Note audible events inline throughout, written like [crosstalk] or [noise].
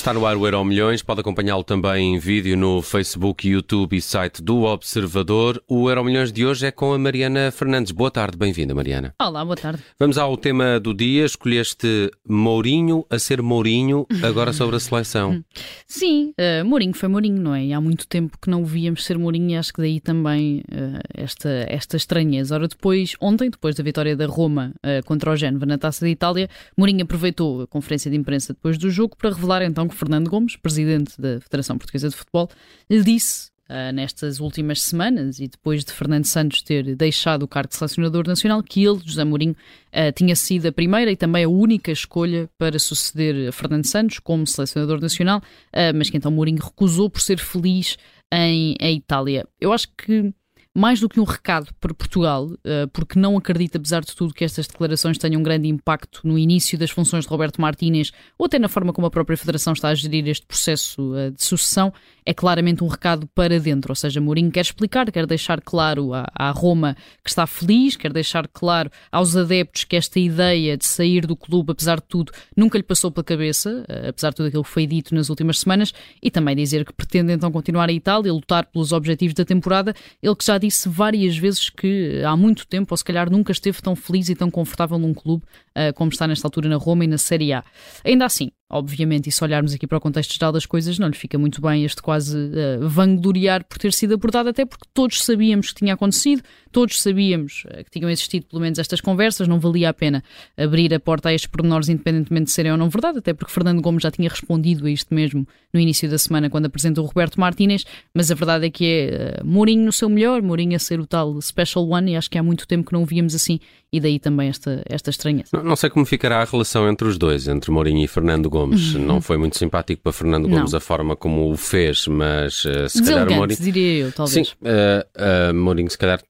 Está no ar o Euro Milhões, pode acompanhá-lo também em vídeo no Facebook, YouTube e site do Observador. O Euro Milhões de hoje é com a Mariana Fernandes. Boa tarde, bem-vinda, Mariana. Olá, boa tarde. Vamos ao tema do dia. Escolheste Mourinho a ser Mourinho, agora sobre a seleção. [laughs] Sim, uh, Mourinho foi Mourinho, não é? E há muito tempo que não o víamos ser Mourinho e acho que daí também uh, esta, esta estranheza. Ora, depois, ontem, depois da vitória da Roma uh, contra o Génova na Taça da Itália, Mourinho aproveitou a conferência de imprensa depois do jogo para revelar então que Fernando Gomes, presidente da Federação Portuguesa de Futebol, lhe disse Uh, nestas últimas semanas e depois de Fernando Santos ter deixado o cargo de selecionador nacional, que ele, José Mourinho, uh, tinha sido a primeira e também a única escolha para suceder a Fernando Santos como selecionador nacional, uh, mas que então Mourinho recusou por ser feliz em, em Itália. Eu acho que mais do que um recado para Portugal, eh, porque não acredito, apesar de tudo, que estas declarações tenham um grande impacto no início das funções de Roberto Martínez ou até na forma como a própria Federação está a gerir este processo eh, de sucessão, é claramente um recado para dentro. Ou seja, Mourinho quer explicar, quer deixar claro à, Roma que está feliz, quer deixar claro aos adeptos que esta ideia de sair do clube, apesar de tudo, nunca lhe passou pela cabeça, eh, apesar de tudo aquilo que foi dito nas últimas semanas, e também dizer que pretende então continuar a Itália, lutar pelos objetivos da temporada. Ele que já disse várias vezes que há muito tempo, ou se calhar nunca esteve tão feliz e tão confortável num clube uh, como está nesta altura na Roma e na Série A. Ainda assim, Obviamente, e se olharmos aqui para o contexto geral das coisas, não lhe fica muito bem este quase uh, vangloriar por ter sido abordado, até porque todos sabíamos que tinha acontecido, todos sabíamos uh, que tinham existido pelo menos estas conversas, não valia a pena abrir a porta a estes pormenores, independentemente de serem ou não verdade, até porque Fernando Gomes já tinha respondido a isto mesmo no início da semana, quando apresentou o Roberto Martínez, mas a verdade é que é uh, Mourinho no seu melhor, Mourinho a ser o tal Special One, e acho que há muito tempo que não o víamos assim, e daí também esta, esta estranheza. Não, não sei como ficará a relação entre os dois, entre Mourinho e Fernando Gomes. Gomes. Uhum. Não foi muito simpático para Fernando Gomes não. a forma como o fez, mas uh, se calhar Mourinho. diria eu, talvez. Sim, uh, uh, Mourinho se calhar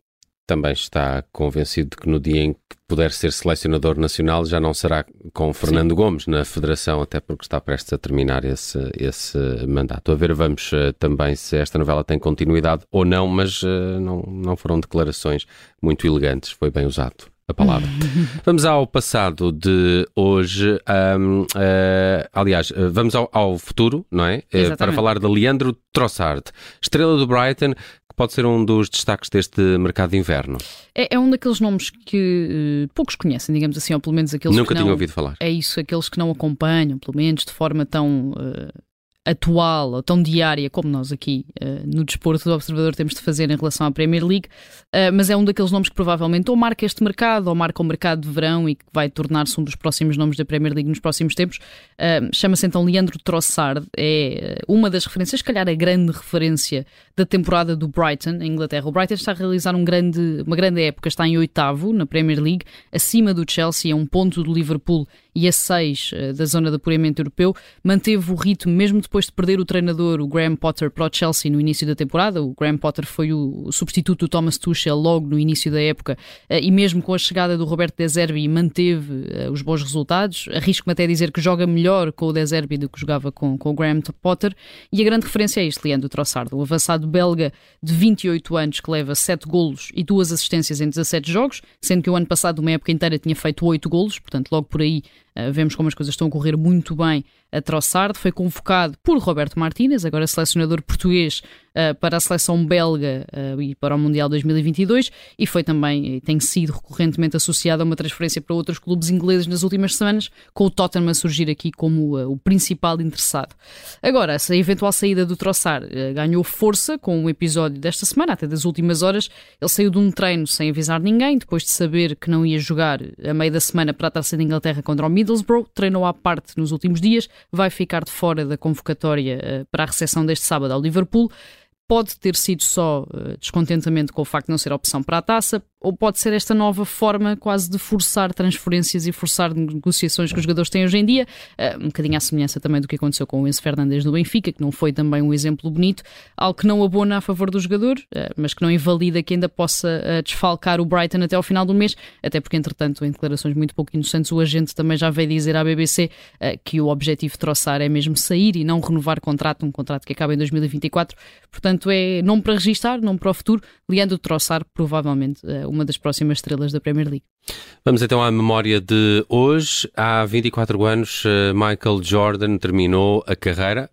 também está convencido de que no dia em que puder ser selecionador nacional já não será com Fernando Sim. Gomes na Federação, até porque está prestes a terminar esse, esse mandato. A ver, vamos uh, também se esta novela tem continuidade ou não, mas uh, não, não foram declarações muito elegantes, foi bem usado a palavra. [laughs] vamos ao passado de hoje. Um, uh, aliás, uh, vamos ao, ao, futuro, não é? Uh, para falar de Leandro Trossard, estrela do Brighton, que pode ser um dos destaques deste mercado de inverno. É, é um daqueles nomes que poucos conhecem, digamos assim, ou pelo menos aqueles Nunca que não... tinham ouvido falar. É isso, aqueles que não acompanham, pelo menos de forma tão atual ou tão diária como nós aqui uh, no Desporto do Observador temos de fazer em relação à Premier League, uh, mas é um daqueles nomes que provavelmente ou marca este mercado ou marca o mercado de verão e que vai tornar-se um dos próximos nomes da Premier League nos próximos tempos. Uh, Chama-se então Leandro Trossard, é uma das referências, se calhar a grande referência da temporada do Brighton em Inglaterra. O Brighton está a realizar um grande, uma grande época, está em oitavo na Premier League, acima do Chelsea, a um ponto do Liverpool e a seis da zona de apuramento europeu. Manteve o ritmo mesmo depois de perder o treinador, o Graham Potter, para o Chelsea no início da temporada. O Graham Potter foi o substituto do Thomas Tuchel logo no início da época eh, e mesmo com a chegada do Roberto De Zerbi manteve eh, os bons resultados. Arrisco-me até dizer que joga melhor com o De Zerbi do que jogava com, com o Graham Potter. E a grande referência é este, Leandro Trossard, o avançado belga de 28 anos que leva 7 golos e 2 assistências em 17 jogos, sendo que o ano passado, uma época inteira, tinha feito 8 golos, portanto logo por aí uh, vemos como as coisas estão a correr muito bem a Trossard. Foi convocado por Roberto Martínez, agora selecionador português, uh, para a seleção belga uh, e para o Mundial 2022 e foi também, e tem sido recorrentemente associado a uma transferência para outros clubes ingleses nas últimas semanas, com o Tottenham a surgir aqui como uh, o principal interessado. Agora, essa eventual saída do Troçar ganhou força com o um episódio desta semana, até das últimas horas. Ele saiu de um treino sem avisar ninguém, depois de saber que não ia jogar a meio da semana para a Taça de Inglaterra contra o Middlesbrough, treinou à parte nos últimos dias, vai ficar de fora da convocatória para a recepção deste sábado ao Liverpool. Pode ter sido só uh, descontentamento com o facto de não ser opção para a taça, ou pode ser esta nova forma quase de forçar transferências e forçar negociações que os jogadores têm hoje em dia, uh, um bocadinho à semelhança também do que aconteceu com o Enzo Fernandes do Benfica, que não foi também um exemplo bonito, algo que não abona a favor do jogador, uh, mas que não invalida que ainda possa desfalcar o Brighton até ao final do mês, até porque, entretanto, em declarações muito pouco inocentes, o agente também já veio dizer à BBC que o objetivo de troçar é mesmo sair e não renovar contrato, um contrato que acaba em 2024. Portanto, portanto é nome para registar, nome para o futuro. Leandro Troçar, provavelmente uma das próximas estrelas da Premier League. Vamos então à memória de hoje. Há 24 anos, Michael Jordan terminou a carreira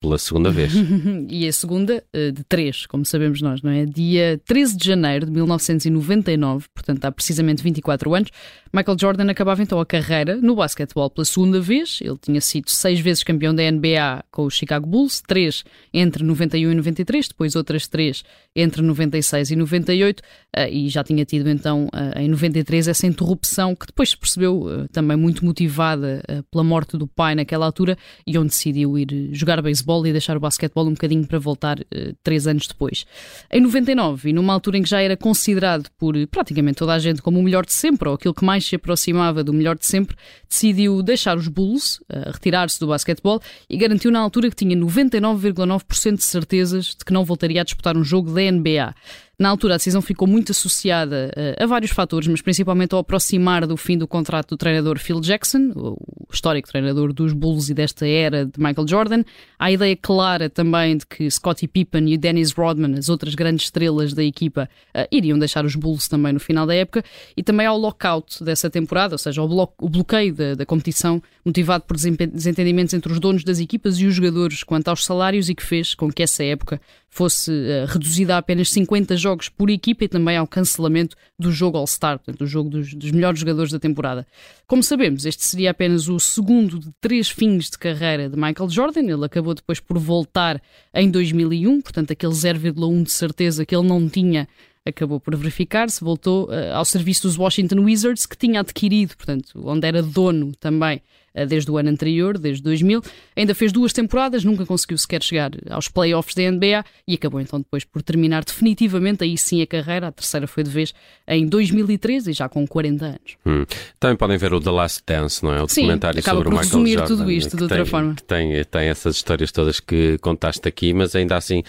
pela segunda vez. [laughs] e a segunda eh, de três, como sabemos nós, não é? Dia 13 de janeiro de 1999, portanto há precisamente 24 anos, Michael Jordan acabava então a carreira no basquetebol pela segunda vez. Ele tinha sido seis vezes campeão da NBA com os Chicago Bulls, três entre 91 e 93, depois outras três entre 96 e 98, eh, e já tinha tido então eh, em 93 essa interrupção que depois se percebeu também muito motivada pela morte do pai naquela altura e onde decidiu ir jogar beisebol e deixar o basquetebol um bocadinho para voltar uh, três anos depois. Em 99, e numa altura em que já era considerado por praticamente toda a gente como o melhor de sempre, ou aquilo que mais se aproximava do melhor de sempre, decidiu deixar os Bulls, uh, retirar-se do basquetebol e garantiu na altura que tinha 99,9% de certezas de que não voltaria a disputar um jogo da NBA. Na altura, a decisão ficou muito associada uh, a vários fatores, mas principalmente ao aproximar do fim do contrato do treinador Phil Jackson, o histórico treinador dos Bulls e desta era de Michael Jordan, à ideia clara também de que Scottie Pippen e Dennis Rodman, as outras grandes estrelas da equipa, uh, iriam deixar os Bulls também no final da época, e também ao lockout dessa temporada, ou seja, ao blo o bloqueio da, da competição, motivado por desentendimentos entre os donos das equipas e os jogadores quanto aos salários e que fez com que essa época fosse uh, reduzida a apenas 50 jogos por equipa e também ao cancelamento do jogo All-Star, portanto, o jogo dos, dos, melhores jogadores da temporada. Como sabemos, este seria apenas o segundo de três fins de carreira de Michael Jordan. Ele acabou depois por voltar em 2001, portanto, aquele 0,1 de certeza que ele não tinha acabou por verificar-se, voltou uh, ao serviço dos Washington Wizards, que tinha adquirido, portanto, onde era dono também uh, desde o ano anterior, desde 2000. Ainda fez duas temporadas, nunca conseguiu sequer chegar aos playoffs da NBA e acabou então depois por terminar definitivamente aí sim a carreira. A terceira foi de vez em 2013 e já com 40 anos. Hum. Também podem ver o The Last Dance, não é? O sim, documentário sobre o Michael Jordan. tudo isto de outra tem, forma. Tem, tem essas histórias todas que contaste aqui, mas ainda assim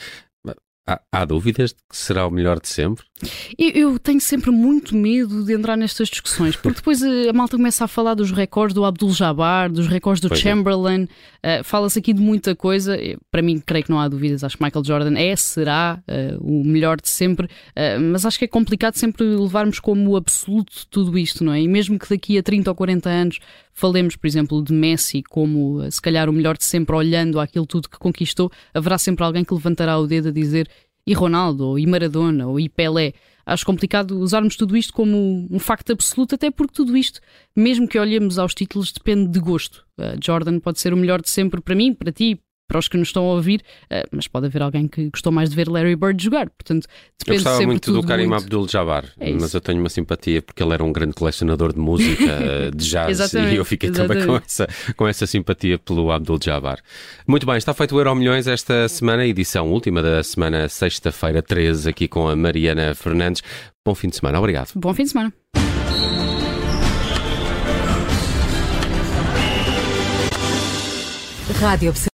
Há, há, dúvidas de que será o melhor de sempre? Eu, tenho sempre muito medo de entrar nestas discussões, porque depois a, a malta começa a falar dos recordes do Abdul Jabbar, dos recordes do pois é. Chamberlain, é. uh, fala-se aqui de muita coisa. Para mim, creio que não há dúvidas. Acho que Michael Jordan é, será uh, o melhor de sempre, uh, mas acho que é complicado sempre levarmos como absoluto tudo isto, não é? E mesmo que daqui a 30 ou 40 anos falemos, por exemplo, de Messi como se calhar o melhor de sempre, olhando aquilo tudo que conquistou, haverá sempre alguém que levantará o dedo a dizer e Ronaldo, ou e Maradona, ou e Pelé. Acho complicado usarmos tudo isto como um facto absoluto, até porque tudo isto, mesmo que olhemos aos títulos, depende de gosto. Uh, Jordan pode ser o melhor de sempre para mim, para ti, para os que nos estão a ouvir, uh, mas pode haver alguém que gostou mais de ver Larry Bird jogar. Portanto, depende eu gostava muito do Karim. Abdul-Jabbar, é mas eu tenho uma simpatia porque ele era um grande colecionador de música, [laughs] eh, de jazz, e eu fiquei exatamente. também com essa, com essa simpatia pelo Abdul-Jabbar. Muito bem, está feito o Euro Milhões esta semana, edição última da semana, sexta-feira 13, aqui com a Mariana Fernandes. Bom fim de semana, obrigado. Bom fim de semana. Rádio